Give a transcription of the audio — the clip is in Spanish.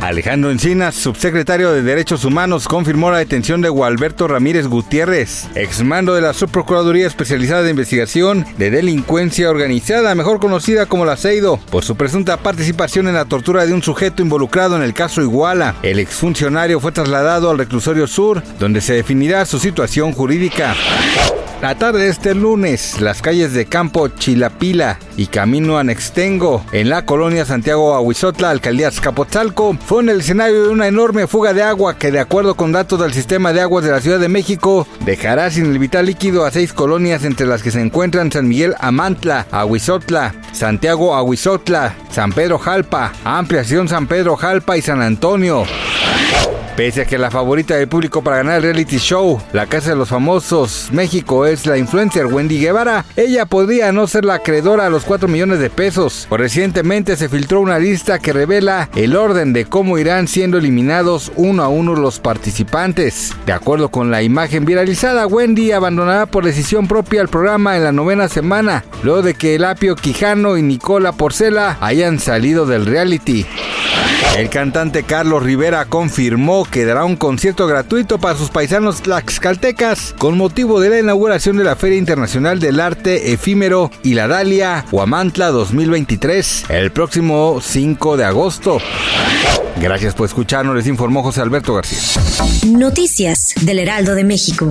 Alejandro Encinas, subsecretario de Derechos Humanos, confirmó la detención de Gualberto Ramírez Gutiérrez, exmando de la Subprocuraduría Especializada de Investigación de Delincuencia Organizada, mejor conocida como la CEIDO, por su presunta participación en la tortura de un sujeto involucrado en el caso Iguala. El exfuncionario fue trasladado al reclusorio sur, donde se definirá su situación jurídica. La tarde de este lunes, las calles de Campo Chilapila y Camino Anextengo, en la colonia Santiago Ahuizotla, alcaldía Azcapotzalco, fue el escenario de una enorme fuga de agua que, de acuerdo con datos del sistema de aguas de la Ciudad de México, dejará sin el vital líquido a seis colonias entre las que se encuentran San Miguel Amantla, Ahuizotla, Santiago Ahuizotla, San Pedro Jalpa, Ampliación San Pedro Jalpa y San Antonio. Pese a que la favorita del público para ganar el reality show, La Casa de los Famosos México, es la influencer Wendy Guevara, ella podría no ser la acreedora a los 4 millones de pesos. Recientemente se filtró una lista que revela el orden de cómo irán siendo eliminados uno a uno los participantes. De acuerdo con la imagen viralizada, Wendy abandonará por decisión propia el programa en la novena semana, luego de que Elapio Quijano y Nicola Porcela hayan salido del reality. El cantante Carlos Rivera confirmó que dará un concierto gratuito para sus paisanos tlaxcaltecas con motivo de la inauguración de la Feria Internacional del Arte Efímero y la Dalia Huamantla 2023 el próximo 5 de agosto. Gracias por escucharnos, les informó José Alberto García. Noticias del Heraldo de México.